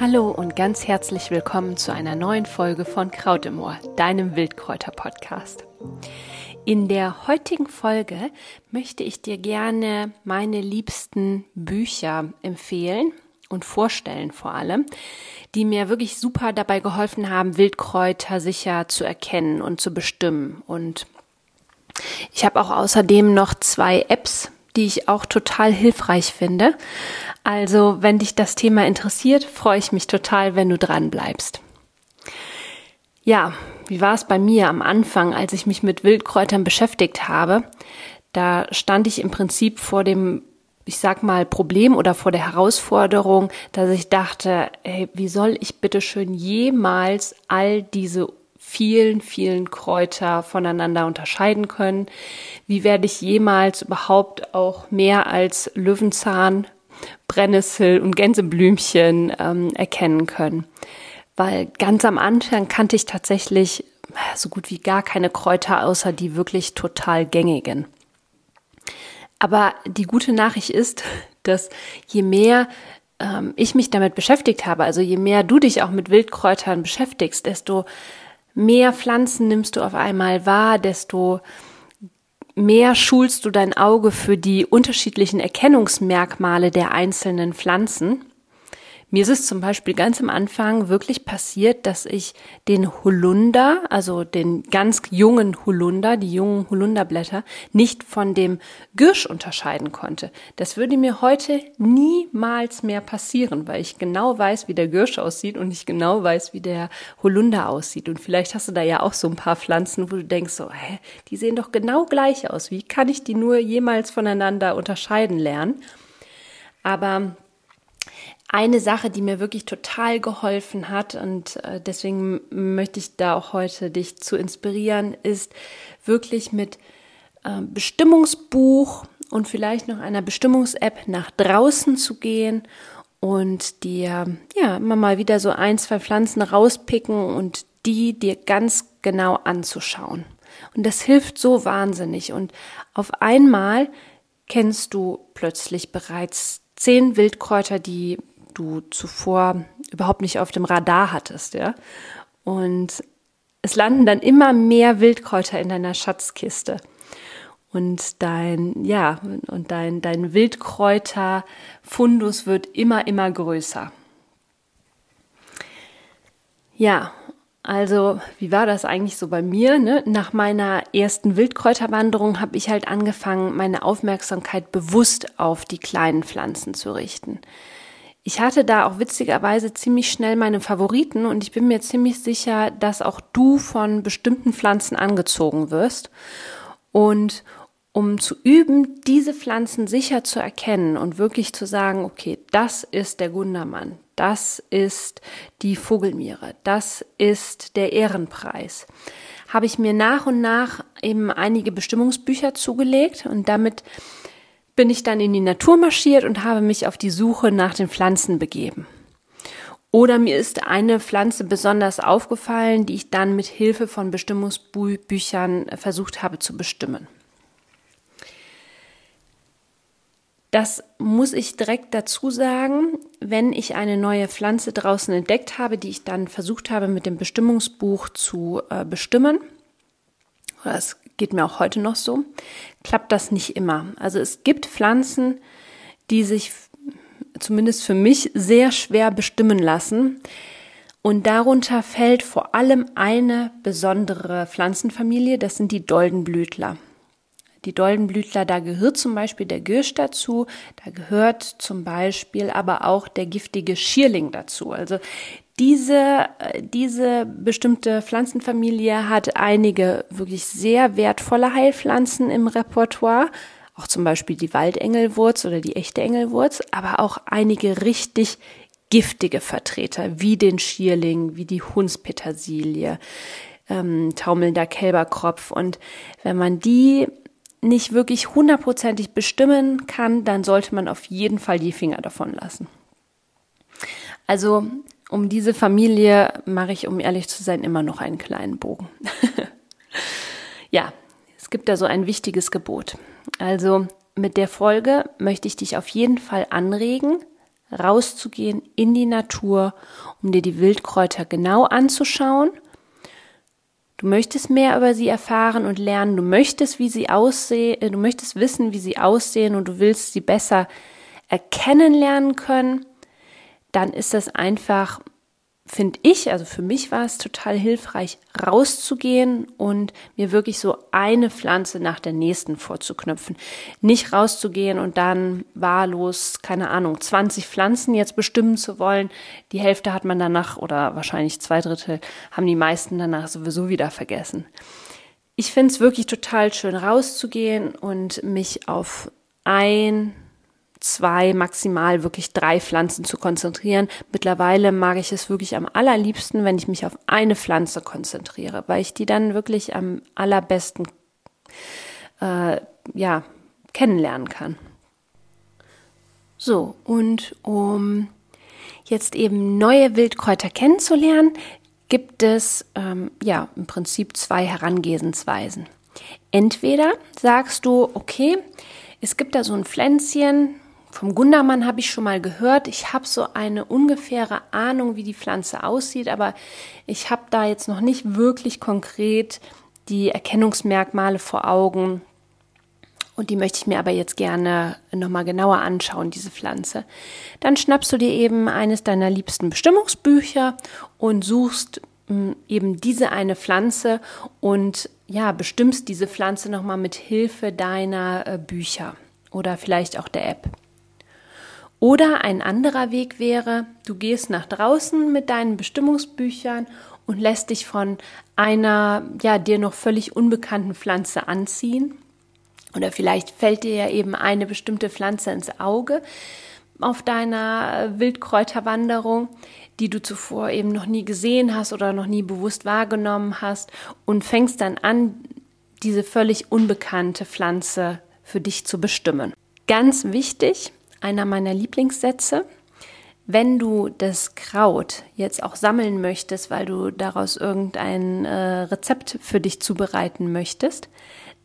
Hallo und ganz herzlich willkommen zu einer neuen Folge von Kraut im Ohr, deinem Wildkräuter-Podcast. In der heutigen Folge möchte ich dir gerne meine liebsten Bücher empfehlen und vorstellen vor allem, die mir wirklich super dabei geholfen haben, Wildkräuter sicher zu erkennen und zu bestimmen. Und ich habe auch außerdem noch zwei Apps, die ich auch total hilfreich finde. Also, wenn dich das Thema interessiert, freue ich mich total, wenn du dran bleibst. Ja, wie war es bei mir am Anfang, als ich mich mit Wildkräutern beschäftigt habe? Da stand ich im Prinzip vor dem, ich sag mal, Problem oder vor der Herausforderung, dass ich dachte, ey, wie soll ich bitte schön jemals all diese vielen, vielen Kräuter voneinander unterscheiden können? Wie werde ich jemals überhaupt auch mehr als Löwenzahn, Brennnessel und Gänseblümchen ähm, erkennen können? Weil ganz am Anfang kannte ich tatsächlich so gut wie gar keine Kräuter, außer die wirklich total gängigen. Aber die gute Nachricht ist, dass je mehr ähm, ich mich damit beschäftigt habe, also je mehr du dich auch mit Wildkräutern beschäftigst, desto mehr Pflanzen nimmst du auf einmal wahr, desto mehr schulst du dein Auge für die unterschiedlichen Erkennungsmerkmale der einzelnen Pflanzen. Mir ist es zum Beispiel ganz am Anfang wirklich passiert, dass ich den Holunder, also den ganz jungen Holunder, die jungen Holunderblätter, nicht von dem Girsch unterscheiden konnte. Das würde mir heute niemals mehr passieren, weil ich genau weiß, wie der Girsch aussieht und ich genau weiß, wie der Holunder aussieht. Und vielleicht hast du da ja auch so ein paar Pflanzen, wo du denkst so, hä, die sehen doch genau gleich aus. Wie kann ich die nur jemals voneinander unterscheiden lernen? Aber eine Sache, die mir wirklich total geholfen hat und äh, deswegen möchte ich da auch heute dich zu inspirieren, ist wirklich mit äh, Bestimmungsbuch und vielleicht noch einer Bestimmungs-App nach draußen zu gehen und dir ja immer mal wieder so ein, zwei Pflanzen rauspicken und die dir ganz genau anzuschauen. Und das hilft so wahnsinnig. Und auf einmal kennst du plötzlich bereits zehn Wildkräuter, die du zuvor überhaupt nicht auf dem Radar hattest, ja. Und es landen dann immer mehr Wildkräuter in deiner Schatzkiste. Und dein, ja, und dein, dein Wildkräuterfundus wird immer, immer größer. Ja, also, wie war das eigentlich so bei mir? Ne? Nach meiner ersten Wildkräuterwanderung habe ich halt angefangen, meine Aufmerksamkeit bewusst auf die kleinen Pflanzen zu richten. Ich hatte da auch witzigerweise ziemlich schnell meine Favoriten und ich bin mir ziemlich sicher, dass auch du von bestimmten Pflanzen angezogen wirst. Und um zu üben, diese Pflanzen sicher zu erkennen und wirklich zu sagen, okay, das ist der Gundermann, das ist die Vogelmiere, das ist der Ehrenpreis, habe ich mir nach und nach eben einige Bestimmungsbücher zugelegt und damit bin ich dann in die Natur marschiert und habe mich auf die Suche nach den Pflanzen begeben. Oder mir ist eine Pflanze besonders aufgefallen, die ich dann mit Hilfe von Bestimmungsbüchern versucht habe zu bestimmen. Das muss ich direkt dazu sagen, wenn ich eine neue Pflanze draußen entdeckt habe, die ich dann versucht habe mit dem Bestimmungsbuch zu äh, bestimmen. Das geht mir auch heute noch so, klappt das nicht immer. Also es gibt Pflanzen, die sich zumindest für mich sehr schwer bestimmen lassen. Und darunter fällt vor allem eine besondere Pflanzenfamilie, das sind die Doldenblütler. Die Doldenblütler, da gehört zum Beispiel der Girsch dazu, da gehört zum Beispiel aber auch der giftige Schierling dazu. Also diese, diese bestimmte Pflanzenfamilie hat einige wirklich sehr wertvolle Heilpflanzen im Repertoire, auch zum Beispiel die Waldengelwurz oder die echte Engelwurz, aber auch einige richtig giftige Vertreter, wie den Schierling, wie die Hundspetersilie, ähm, taumelnder Kälberkropf. Und wenn man die nicht wirklich hundertprozentig bestimmen kann, dann sollte man auf jeden Fall die Finger davon lassen. Also um diese Familie mache ich, um ehrlich zu sein, immer noch einen kleinen Bogen. ja, es gibt da so ein wichtiges Gebot. Also mit der Folge möchte ich dich auf jeden Fall anregen, rauszugehen in die Natur, um dir die Wildkräuter genau anzuschauen. Du möchtest mehr über sie erfahren und lernen. Du möchtest, wie sie aussehen, du möchtest wissen, wie sie aussehen und du willst sie besser erkennen lernen können. Dann ist das einfach finde ich, also für mich war es total hilfreich, rauszugehen und mir wirklich so eine Pflanze nach der nächsten vorzuknüpfen. Nicht rauszugehen und dann wahllos, keine Ahnung, 20 Pflanzen jetzt bestimmen zu wollen. Die Hälfte hat man danach oder wahrscheinlich zwei Drittel haben die meisten danach sowieso wieder vergessen. Ich finde es wirklich total schön rauszugehen und mich auf ein zwei, maximal wirklich drei Pflanzen zu konzentrieren. Mittlerweile mag ich es wirklich am allerliebsten, wenn ich mich auf eine Pflanze konzentriere, weil ich die dann wirklich am allerbesten äh, ja, kennenlernen kann. So, und um jetzt eben neue Wildkräuter kennenzulernen, gibt es ähm, ja im Prinzip zwei Herangehensweisen. Entweder sagst du, okay, es gibt da so ein Pflänzchen, vom Gundermann habe ich schon mal gehört. Ich habe so eine ungefähre Ahnung, wie die Pflanze aussieht, aber ich habe da jetzt noch nicht wirklich konkret die Erkennungsmerkmale vor Augen. Und die möchte ich mir aber jetzt gerne nochmal genauer anschauen, diese Pflanze. Dann schnappst du dir eben eines deiner liebsten Bestimmungsbücher und suchst hm, eben diese eine Pflanze und ja, bestimmst diese Pflanze nochmal mit Hilfe deiner äh, Bücher oder vielleicht auch der App. Oder ein anderer Weg wäre, du gehst nach draußen mit deinen Bestimmungsbüchern und lässt dich von einer, ja, dir noch völlig unbekannten Pflanze anziehen. Oder vielleicht fällt dir ja eben eine bestimmte Pflanze ins Auge auf deiner Wildkräuterwanderung, die du zuvor eben noch nie gesehen hast oder noch nie bewusst wahrgenommen hast und fängst dann an, diese völlig unbekannte Pflanze für dich zu bestimmen. Ganz wichtig, einer meiner Lieblingssätze. Wenn du das Kraut jetzt auch sammeln möchtest, weil du daraus irgendein äh, Rezept für dich zubereiten möchtest,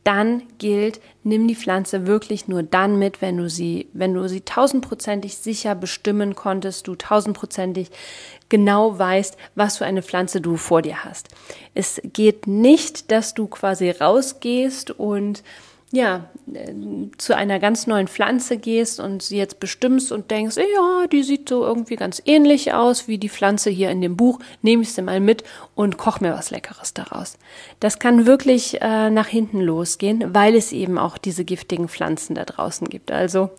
dann gilt, nimm die Pflanze wirklich nur dann mit, wenn du sie, wenn du sie tausendprozentig sicher bestimmen konntest, du tausendprozentig genau weißt, was für eine Pflanze du vor dir hast. Es geht nicht, dass du quasi rausgehst und ja, äh, zu einer ganz neuen Pflanze gehst und sie jetzt bestimmst und denkst, ja, die sieht so irgendwie ganz ähnlich aus wie die Pflanze hier in dem Buch, nehme ich sie mal mit und koch mir was Leckeres daraus. Das kann wirklich äh, nach hinten losgehen, weil es eben auch diese giftigen Pflanzen da draußen gibt. Also,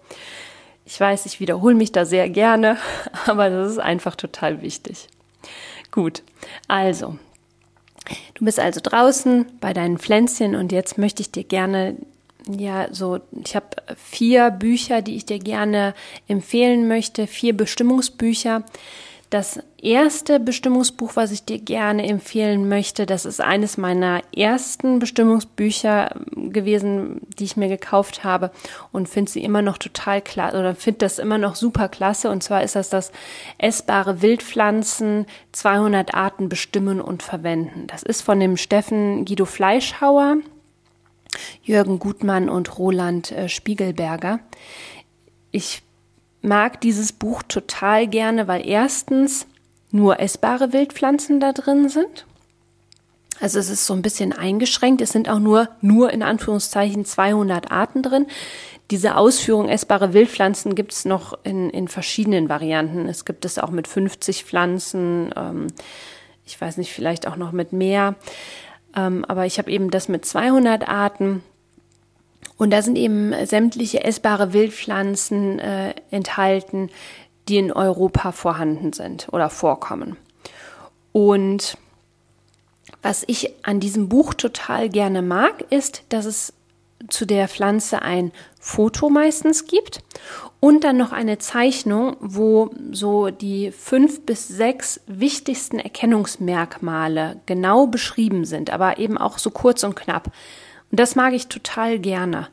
ich weiß, ich wiederhole mich da sehr gerne, aber das ist einfach total wichtig. Gut, also, Du bist also draußen bei deinen Pflänzchen und jetzt möchte ich dir gerne ja, so, ich habe vier Bücher, die ich dir gerne empfehlen möchte, vier Bestimmungsbücher. Das erste Bestimmungsbuch, was ich dir gerne empfehlen möchte, das ist eines meiner ersten Bestimmungsbücher gewesen, die ich mir gekauft habe und finde sie immer noch total klasse oder finde das immer noch super klasse. Und zwar ist das das essbare Wildpflanzen 200 Arten bestimmen und verwenden. Das ist von dem Steffen Guido Fleischhauer. Jürgen Gutmann und Roland äh, Spiegelberger. Ich mag dieses Buch total gerne, weil erstens nur essbare Wildpflanzen da drin sind. Also es ist so ein bisschen eingeschränkt. Es sind auch nur, nur in Anführungszeichen 200 Arten drin. Diese Ausführung essbare Wildpflanzen gibt es noch in, in verschiedenen Varianten. Es gibt es auch mit 50 Pflanzen. Ähm, ich weiß nicht, vielleicht auch noch mit mehr. Ähm, aber ich habe eben das mit 200 Arten. Und da sind eben sämtliche essbare Wildpflanzen äh, enthalten, die in Europa vorhanden sind oder vorkommen. Und was ich an diesem Buch total gerne mag, ist, dass es zu der Pflanze ein Foto meistens gibt und dann noch eine Zeichnung, wo so die fünf bis sechs wichtigsten Erkennungsmerkmale genau beschrieben sind, aber eben auch so kurz und knapp. Und das mag ich total gerne.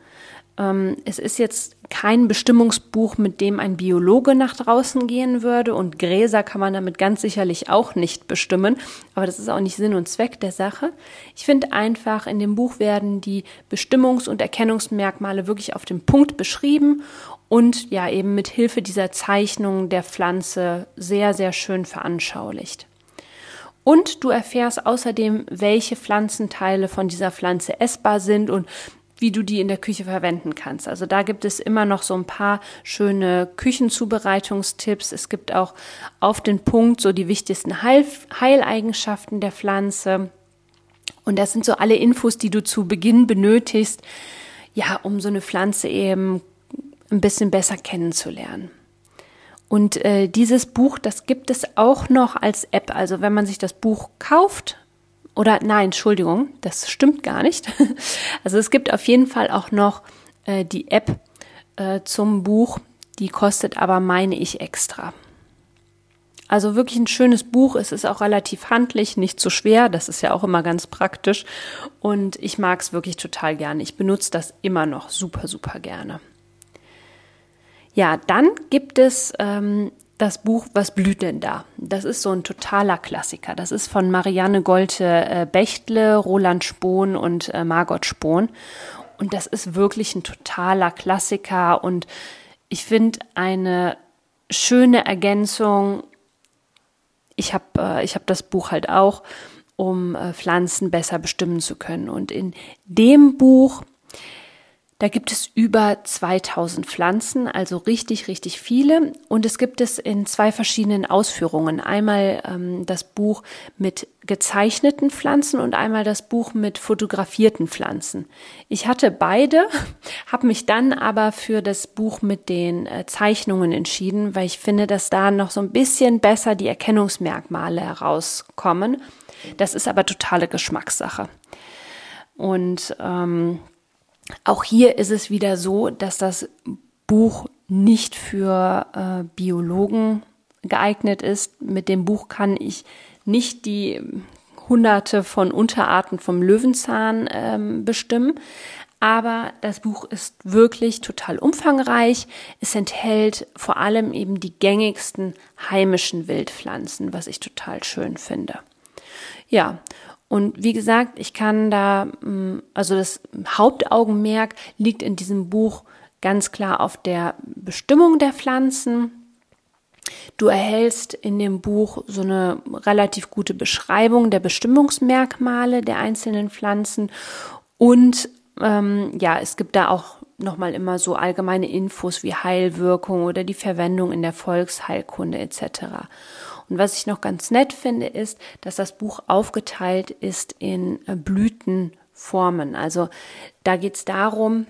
Ähm, es ist jetzt kein Bestimmungsbuch, mit dem ein Biologe nach draußen gehen würde und Gräser kann man damit ganz sicherlich auch nicht bestimmen, aber das ist auch nicht Sinn und Zweck der Sache. Ich finde einfach, in dem Buch werden die Bestimmungs- und Erkennungsmerkmale wirklich auf den Punkt beschrieben und ja eben mit Hilfe dieser Zeichnung der Pflanze sehr, sehr schön veranschaulicht. Und du erfährst außerdem, welche Pflanzenteile von dieser Pflanze essbar sind und wie du die in der Küche verwenden kannst. Also da gibt es immer noch so ein paar schöne Küchenzubereitungstipps. Es gibt auch auf den Punkt so die wichtigsten Heil Heileigenschaften der Pflanze. Und das sind so alle Infos, die du zu Beginn benötigst, ja, um so eine Pflanze eben ein bisschen besser kennenzulernen. Und äh, dieses Buch, das gibt es auch noch als App. Also wenn man sich das Buch kauft, oder nein, Entschuldigung, das stimmt gar nicht. Also es gibt auf jeden Fall auch noch äh, die App äh, zum Buch, die kostet aber, meine ich, extra. Also wirklich ein schönes Buch. Es ist auch relativ handlich, nicht zu schwer. Das ist ja auch immer ganz praktisch. Und ich mag es wirklich total gerne. Ich benutze das immer noch super, super gerne. Ja, dann gibt es ähm, das Buch Was blüht denn da? Das ist so ein totaler Klassiker. Das ist von Marianne Golte äh, Bechtle, Roland Spohn und äh, Margot Spohn. Und das ist wirklich ein totaler Klassiker und ich finde eine schöne Ergänzung. Ich habe äh, hab das Buch halt auch, um äh, Pflanzen besser bestimmen zu können. Und in dem Buch da gibt es über 2000 Pflanzen, also richtig, richtig viele. Und es gibt es in zwei verschiedenen Ausführungen. Einmal ähm, das Buch mit gezeichneten Pflanzen und einmal das Buch mit fotografierten Pflanzen. Ich hatte beide, habe mich dann aber für das Buch mit den äh, Zeichnungen entschieden, weil ich finde, dass da noch so ein bisschen besser die Erkennungsmerkmale herauskommen. Das ist aber totale Geschmackssache. Und ähm, auch hier ist es wieder so, dass das Buch nicht für äh, Biologen geeignet ist. Mit dem Buch kann ich nicht die hunderte von Unterarten vom Löwenzahn ähm, bestimmen. Aber das Buch ist wirklich total umfangreich. Es enthält vor allem eben die gängigsten heimischen Wildpflanzen, was ich total schön finde. Ja, und wie gesagt, ich kann da, mm, also das Hauptaugenmerk liegt in diesem Buch ganz klar auf der Bestimmung der Pflanzen. Du erhältst in dem Buch so eine relativ gute Beschreibung der Bestimmungsmerkmale der einzelnen Pflanzen und ähm, ja, es gibt da auch nochmal immer so allgemeine Infos wie Heilwirkung oder die Verwendung in der Volksheilkunde etc. Und was ich noch ganz nett finde, ist, dass das Buch aufgeteilt ist in äh, Blütenformen. Also da geht es darum,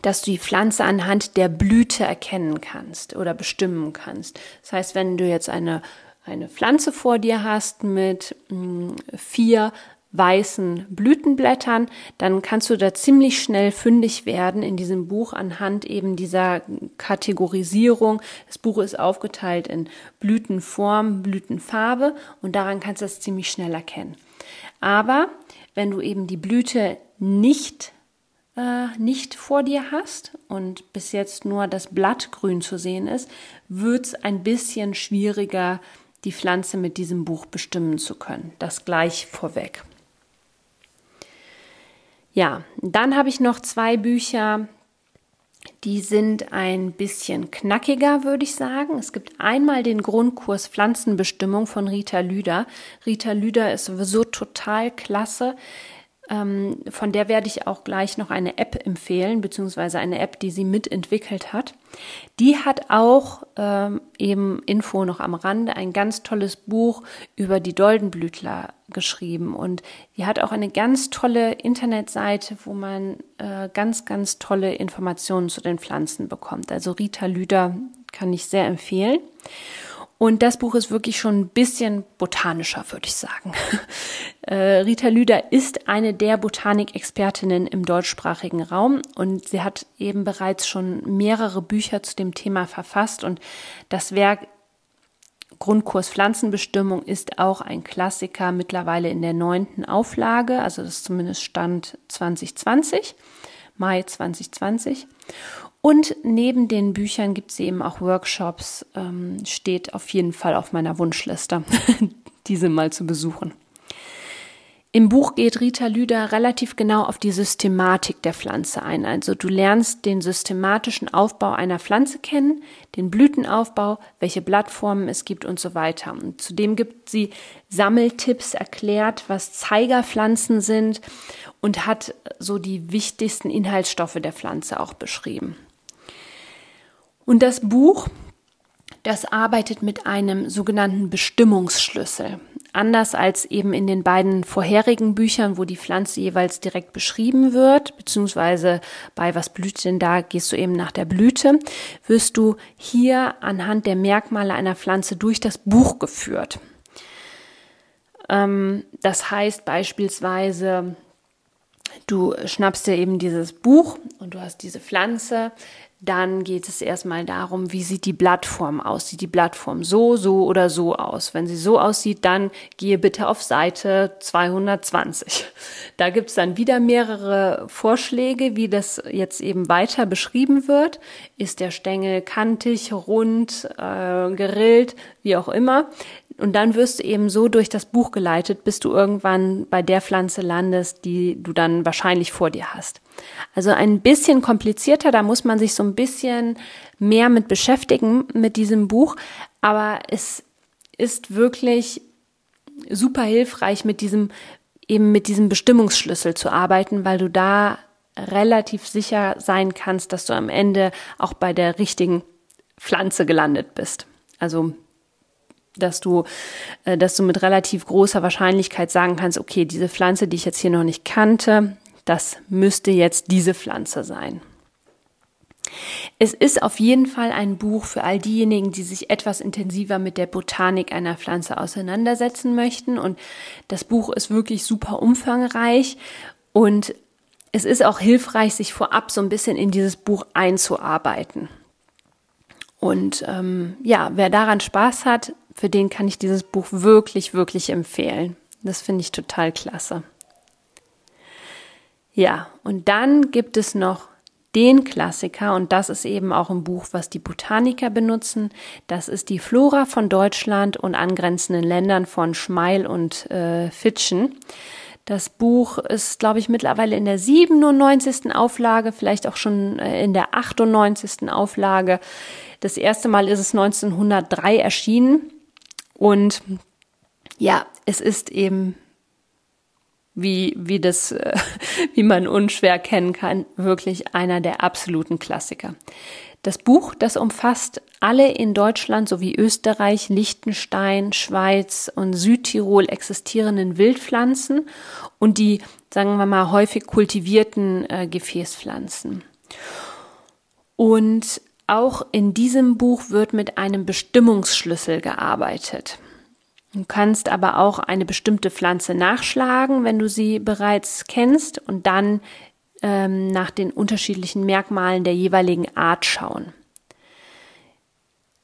dass du die Pflanze anhand der Blüte erkennen kannst oder bestimmen kannst. Das heißt, wenn du jetzt eine eine Pflanze vor dir hast mit mh, mm, vier weißen Blütenblättern, dann kannst du da ziemlich schnell fündig werden in diesem Buch anhand eben dieser Kategorisierung. Das Buch ist aufgeteilt in Blütenform, Blütenfarbe und daran kannst du das ziemlich schnell erkennen. Aber wenn du eben die Blüte nicht äh, nicht vor dir hast und bis jetzt nur das Blatt grün zu sehen ist, wird es ein bisschen schwieriger, die Pflanze mit diesem Buch bestimmen zu können. Das gleich vorweg. Ja, dann habe ich noch zwei Bücher, die sind ein bisschen knackiger, würde ich sagen. Es gibt einmal den Grundkurs Pflanzenbestimmung von Rita Lüder. Rita Lüder ist sowieso total klasse. Ähm, von der werde ich auch gleich noch eine App empfehlen, beziehungsweise eine App, die sie mitentwickelt hat. Die hat auch ähm, eben Info noch am Rande, ein ganz tolles Buch über die Doldenblütler geschrieben. Und die hat auch eine ganz tolle Internetseite, wo man äh, ganz, ganz tolle Informationen zu den Pflanzen bekommt. Also Rita Lüder kann ich sehr empfehlen. Und das Buch ist wirklich schon ein bisschen botanischer, würde ich sagen. Äh, Rita Lüder ist eine der Botanikexpertinnen im deutschsprachigen Raum und sie hat eben bereits schon mehrere Bücher zu dem Thema verfasst und das Werk Grundkurs Pflanzenbestimmung ist auch ein Klassiker mittlerweile in der neunten Auflage, also das ist zumindest Stand 2020. Mai 2020. Und neben den Büchern gibt es eben auch Workshops, ähm, steht auf jeden Fall auf meiner Wunschliste, diese mal zu besuchen. Im Buch geht Rita Lüder relativ genau auf die Systematik der Pflanze ein. Also du lernst den systematischen Aufbau einer Pflanze kennen, den Blütenaufbau, welche Blattformen es gibt und so weiter. Und zudem gibt sie Sammeltipps erklärt, was Zeigerpflanzen sind und hat so die wichtigsten Inhaltsstoffe der Pflanze auch beschrieben. Und das Buch, das arbeitet mit einem sogenannten Bestimmungsschlüssel. Anders als eben in den beiden vorherigen Büchern, wo die Pflanze jeweils direkt beschrieben wird, beziehungsweise bei was blüht denn da, gehst du eben nach der Blüte, wirst du hier anhand der Merkmale einer Pflanze durch das Buch geführt. Ähm, das heißt beispielsweise, du schnappst dir eben dieses Buch und du hast diese Pflanze, dann geht es erstmal darum, wie sieht die Blattform aus? Sieht die Blattform so, so oder so aus? Wenn sie so aussieht, dann gehe bitte auf Seite 220. Da gibt es dann wieder mehrere Vorschläge, wie das jetzt eben weiter beschrieben wird. Ist der Stängel kantig, rund, äh, gerillt, wie auch immer? Und dann wirst du eben so durch das Buch geleitet, bis du irgendwann bei der Pflanze landest, die du dann wahrscheinlich vor dir hast. Also ein bisschen komplizierter, da muss man sich so ein bisschen mehr mit beschäftigen mit diesem Buch, aber es ist wirklich super hilfreich mit diesem eben mit diesem Bestimmungsschlüssel zu arbeiten, weil du da relativ sicher sein kannst, dass du am Ende auch bei der richtigen Pflanze gelandet bist. Also dass du, äh, dass du mit relativ großer Wahrscheinlichkeit sagen kannst, okay, diese Pflanze, die ich jetzt hier noch nicht kannte, das müsste jetzt diese Pflanze sein. Es ist auf jeden Fall ein Buch für all diejenigen, die sich etwas intensiver mit der Botanik einer Pflanze auseinandersetzen möchten. Und das Buch ist wirklich super umfangreich und es ist auch hilfreich, sich vorab so ein bisschen in dieses Buch einzuarbeiten. Und ähm, ja, wer daran Spaß hat, für den kann ich dieses Buch wirklich, wirklich empfehlen. Das finde ich total klasse. Ja, und dann gibt es noch den Klassiker, und das ist eben auch ein Buch, was die Botaniker benutzen. Das ist die Flora von Deutschland und angrenzenden Ländern von Schmeil und äh, Fitschen. Das Buch ist, glaube ich, mittlerweile in der 97. Auflage, vielleicht auch schon äh, in der 98. Auflage. Das erste Mal ist es 1903 erschienen. Und ja, es ist eben wie, wie das, äh, wie man unschwer kennen kann, wirklich einer der absoluten Klassiker. Das Buch, das umfasst alle in Deutschland sowie Österreich, Liechtenstein, Schweiz und Südtirol existierenden Wildpflanzen und die, sagen wir mal, häufig kultivierten äh, Gefäßpflanzen. Und auch in diesem Buch wird mit einem Bestimmungsschlüssel gearbeitet. Du kannst aber auch eine bestimmte Pflanze nachschlagen, wenn du sie bereits kennst, und dann ähm, nach den unterschiedlichen Merkmalen der jeweiligen Art schauen.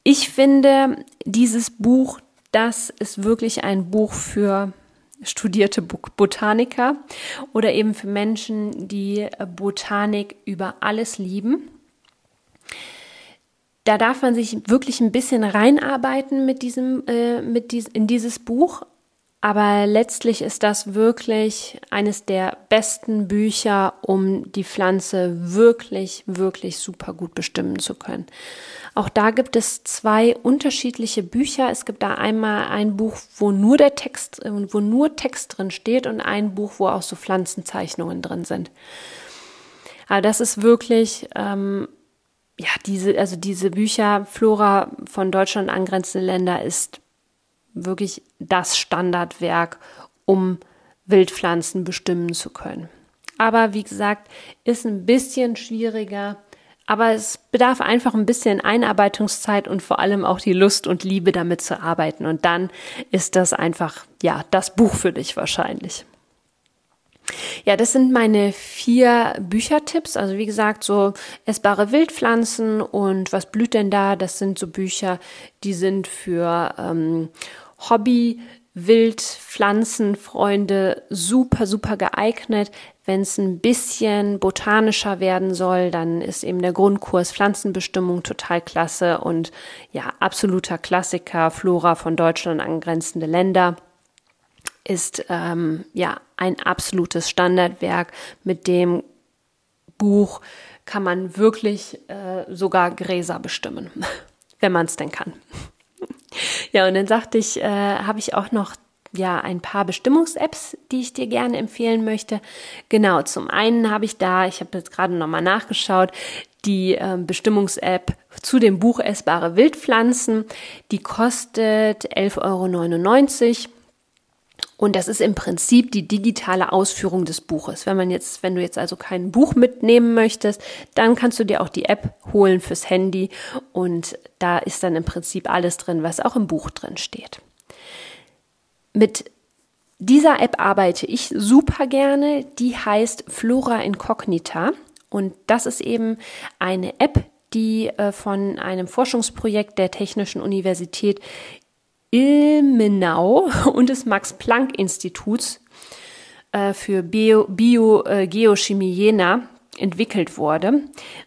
Ich finde, dieses Buch, das ist wirklich ein Buch für studierte Botaniker oder eben für Menschen, die Botanik über alles lieben da darf man sich wirklich ein bisschen reinarbeiten mit diesem, äh, mit dies, in dieses Buch. Aber letztlich ist das wirklich eines der besten Bücher, um die Pflanze wirklich, wirklich super gut bestimmen zu können. Auch da gibt es zwei unterschiedliche Bücher. Es gibt da einmal ein Buch, wo nur der Text, äh, wo nur Text drin steht und ein Buch, wo auch so Pflanzenzeichnungen drin sind. Aber das ist wirklich ähm, ja, diese, also diese Bücher Flora von Deutschland angrenzende Länder ist wirklich das Standardwerk, um Wildpflanzen bestimmen zu können. Aber wie gesagt, ist ein bisschen schwieriger, aber es bedarf einfach ein bisschen Einarbeitungszeit und vor allem auch die Lust und Liebe damit zu arbeiten. Und dann ist das einfach, ja, das Buch für dich wahrscheinlich. Ja, das sind meine vier Büchertipps. Also wie gesagt, so essbare Wildpflanzen und was blüht denn da? Das sind so Bücher, die sind für ähm, Hobby. Wildpflanzenfreunde super, super geeignet. Wenn es ein bisschen botanischer werden soll, dann ist eben der Grundkurs Pflanzenbestimmung total klasse und ja, absoluter Klassiker, Flora von Deutschland angrenzende Länder ist ähm, ja ein absolutes Standardwerk. Mit dem Buch kann man wirklich äh, sogar Gräser bestimmen, wenn man es denn kann. ja, und dann sagte ich, äh, habe ich auch noch ja ein paar Bestimmungs-Apps, die ich dir gerne empfehlen möchte. Genau, zum einen habe ich da, ich habe jetzt gerade nochmal nachgeschaut, die äh, Bestimmungs-App zu dem Buch Essbare Wildpflanzen. Die kostet 11,99 Euro. Und das ist im Prinzip die digitale Ausführung des Buches. Wenn man jetzt, wenn du jetzt also kein Buch mitnehmen möchtest, dann kannst du dir auch die App holen fürs Handy und da ist dann im Prinzip alles drin, was auch im Buch drin steht. Mit dieser App arbeite ich super gerne. Die heißt Flora Incognita und das ist eben eine App, die äh, von einem Forschungsprojekt der Technischen Universität Ilmenau und des Max-Planck-Instituts äh, für Biogeochemie Bio, äh, Jena entwickelt wurde.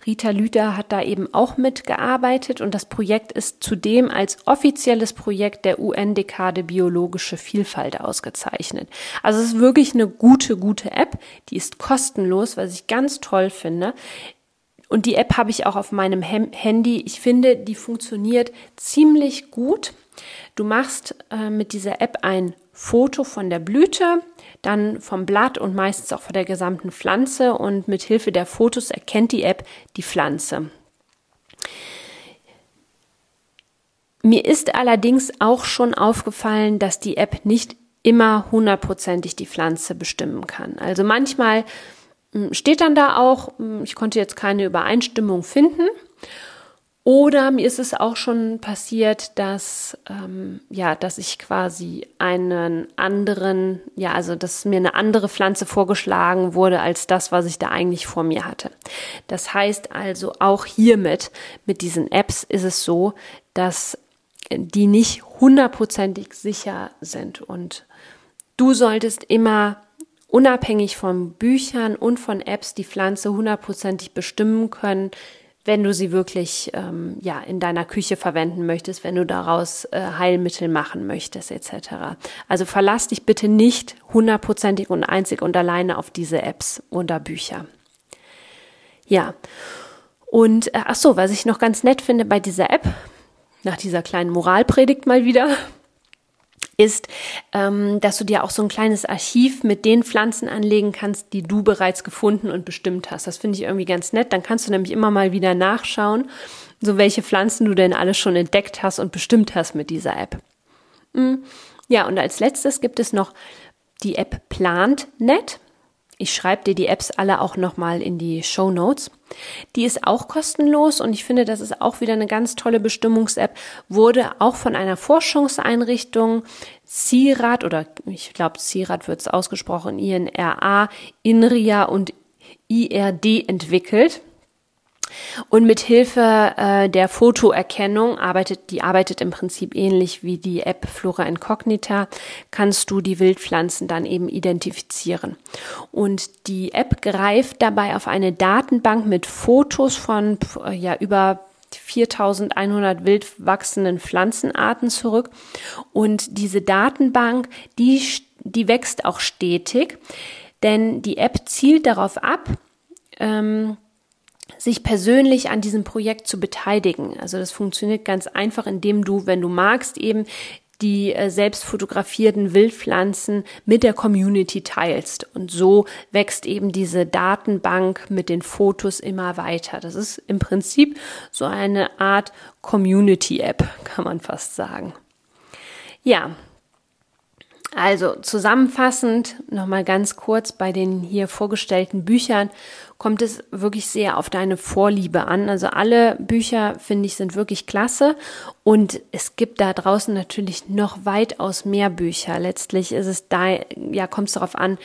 Rita Lüder hat da eben auch mitgearbeitet und das Projekt ist zudem als offizielles Projekt der UN-Dekade Biologische Vielfalt ausgezeichnet. Also es ist wirklich eine gute, gute App. Die ist kostenlos, was ich ganz toll finde. Und die App habe ich auch auf meinem Handy. Ich finde, die funktioniert ziemlich gut. Du machst äh, mit dieser App ein Foto von der Blüte, dann vom Blatt und meistens auch von der gesamten Pflanze und mit Hilfe der Fotos erkennt die App die Pflanze. Mir ist allerdings auch schon aufgefallen, dass die App nicht immer hundertprozentig die Pflanze bestimmen kann. Also manchmal hm, steht dann da auch, hm, ich konnte jetzt keine Übereinstimmung finden. Oder mir ist es auch schon passiert, dass ähm, ja, dass ich quasi einen anderen, ja, also dass mir eine andere Pflanze vorgeschlagen wurde als das, was ich da eigentlich vor mir hatte. Das heißt also auch hiermit mit diesen Apps ist es so, dass die nicht hundertprozentig sicher sind und du solltest immer unabhängig von Büchern und von Apps die Pflanze hundertprozentig bestimmen können, wenn du sie wirklich ähm, ja in deiner Küche verwenden möchtest, wenn du daraus äh, Heilmittel machen möchtest etc. Also verlass dich bitte nicht hundertprozentig und einzig und alleine auf diese Apps oder Bücher. Ja. Und äh, ach so, was ich noch ganz nett finde bei dieser App, nach dieser kleinen Moralpredigt mal wieder, ist, ähm, dass du dir auch so ein kleines Archiv mit den Pflanzen anlegen kannst, die du bereits gefunden und bestimmt hast. Das finde ich irgendwie ganz nett. Dann kannst du nämlich immer mal wieder nachschauen, so welche Pflanzen du denn alles schon entdeckt hast und bestimmt hast mit dieser App. Mhm. Ja, und als letztes gibt es noch die App PlantNet. Ich schreibe dir die Apps alle auch nochmal in die Show Notes. Die ist auch kostenlos und ich finde, das ist auch wieder eine ganz tolle Bestimmungs-App. Wurde auch von einer Forschungseinrichtung CIRAD oder ich glaube CIRAD wird es ausgesprochen, INRA, INRIA und IRD entwickelt. Und mit Hilfe äh, der Fotoerkennung arbeitet, die arbeitet im Prinzip ähnlich wie die App Flora Incognita, kannst du die Wildpflanzen dann eben identifizieren. Und die App greift dabei auf eine Datenbank mit Fotos von äh, ja über 4100 wild wachsenden Pflanzenarten zurück. Und diese Datenbank, die, die wächst auch stetig, denn die App zielt darauf ab, ähm, sich persönlich an diesem Projekt zu beteiligen. Also das funktioniert ganz einfach, indem du, wenn du magst, eben die äh, selbst fotografierten Wildpflanzen mit der Community teilst. Und so wächst eben diese Datenbank mit den Fotos immer weiter. Das ist im Prinzip so eine Art Community-App, kann man fast sagen. Ja, also zusammenfassend nochmal ganz kurz bei den hier vorgestellten Büchern kommt es wirklich sehr auf deine Vorliebe an. Also alle Bücher finde ich sind wirklich klasse und es gibt da draußen natürlich noch weitaus mehr Bücher. Letztlich ist es da ja kommt es darauf an,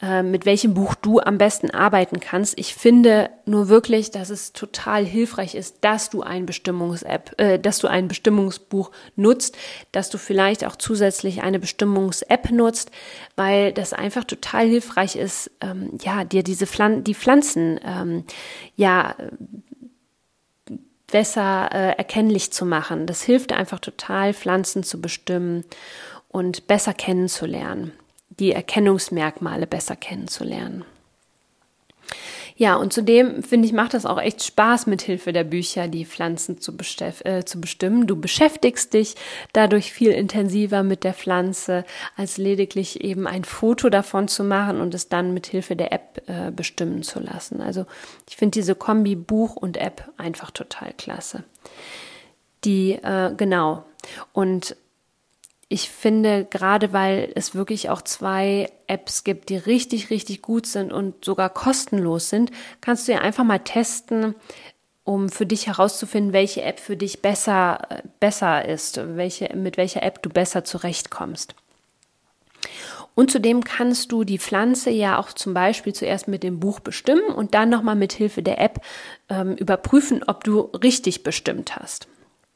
äh, mit welchem Buch du am besten arbeiten kannst. Ich finde nur wirklich, dass es total hilfreich ist, dass du ein Bestimmungs-App, äh, dass du ein Bestimmungsbuch nutzt, dass du vielleicht auch zusätzlich eine Bestimmungs-App nutzt, weil das einfach total hilfreich ist, ähm, ja, dir diese Pflan die Pflanzen, ähm, ja, besser äh, erkennlich zu machen. Das hilft einfach total, Pflanzen zu bestimmen und besser kennenzulernen, die Erkennungsmerkmale besser kennenzulernen. Ja, und zudem finde ich, macht das auch echt Spaß, mit Hilfe der Bücher die Pflanzen zu, äh, zu bestimmen. Du beschäftigst dich dadurch viel intensiver mit der Pflanze, als lediglich eben ein Foto davon zu machen und es dann mit Hilfe der App äh, bestimmen zu lassen. Also ich finde diese Kombi Buch und App einfach total klasse. Die, äh, genau. Und ich finde, gerade weil es wirklich auch zwei Apps gibt, die richtig, richtig gut sind und sogar kostenlos sind, kannst du ja einfach mal testen, um für dich herauszufinden, welche App für dich besser, besser ist, welche, mit welcher App du besser zurechtkommst. Und zudem kannst du die Pflanze ja auch zum Beispiel zuerst mit dem Buch bestimmen und dann nochmal mit Hilfe der App ähm, überprüfen, ob du richtig bestimmt hast.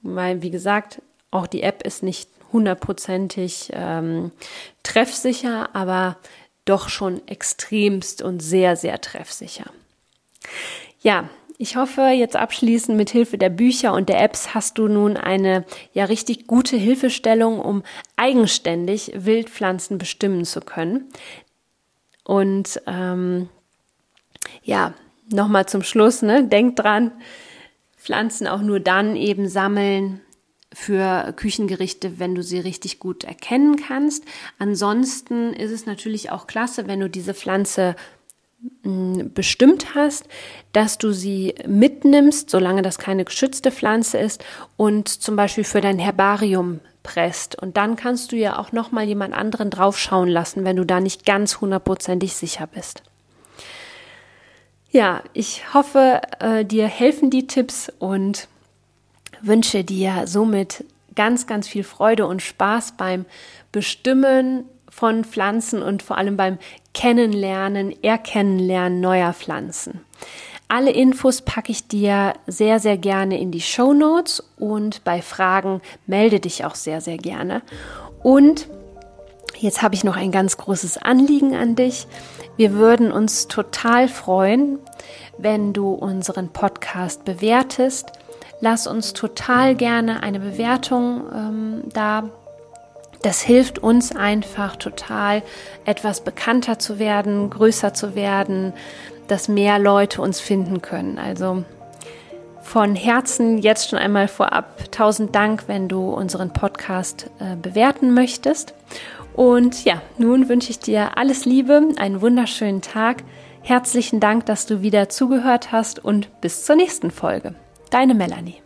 Weil, wie gesagt, auch die App ist nicht hundertprozentig ähm, treffsicher, aber doch schon extremst und sehr, sehr treffsicher. Ja, ich hoffe, jetzt abschließend mit Hilfe der Bücher und der Apps hast du nun eine ja richtig gute Hilfestellung, um eigenständig Wildpflanzen bestimmen zu können. Und ähm, ja, nochmal zum Schluss, ne? Denk dran, Pflanzen auch nur dann eben sammeln, für Küchengerichte, wenn du sie richtig gut erkennen kannst. Ansonsten ist es natürlich auch klasse, wenn du diese Pflanze hm, bestimmt hast, dass du sie mitnimmst, solange das keine geschützte Pflanze ist und zum Beispiel für dein Herbarium presst. Und dann kannst du ja auch noch mal jemand anderen draufschauen lassen, wenn du da nicht ganz hundertprozentig sicher bist. Ja, ich hoffe, äh, dir helfen die Tipps und wünsche dir somit ganz, ganz viel Freude und Spaß beim Bestimmen von Pflanzen und vor allem beim Kennenlernen, Erkennenlernen neuer Pflanzen. Alle Infos packe ich dir sehr, sehr gerne in die Show Notes und bei Fragen melde dich auch sehr, sehr gerne. Und jetzt habe ich noch ein ganz großes Anliegen an dich. Wir würden uns total freuen, wenn du unseren Podcast bewertest lass uns total gerne eine Bewertung ähm, da. Das hilft uns einfach total, etwas bekannter zu werden, größer zu werden, dass mehr Leute uns finden können. Also von Herzen jetzt schon einmal vorab tausend Dank, wenn du unseren Podcast äh, bewerten möchtest. Und ja, nun wünsche ich dir alles Liebe, einen wunderschönen Tag. Herzlichen Dank, dass du wieder zugehört hast und bis zur nächsten Folge. Deine Melanie.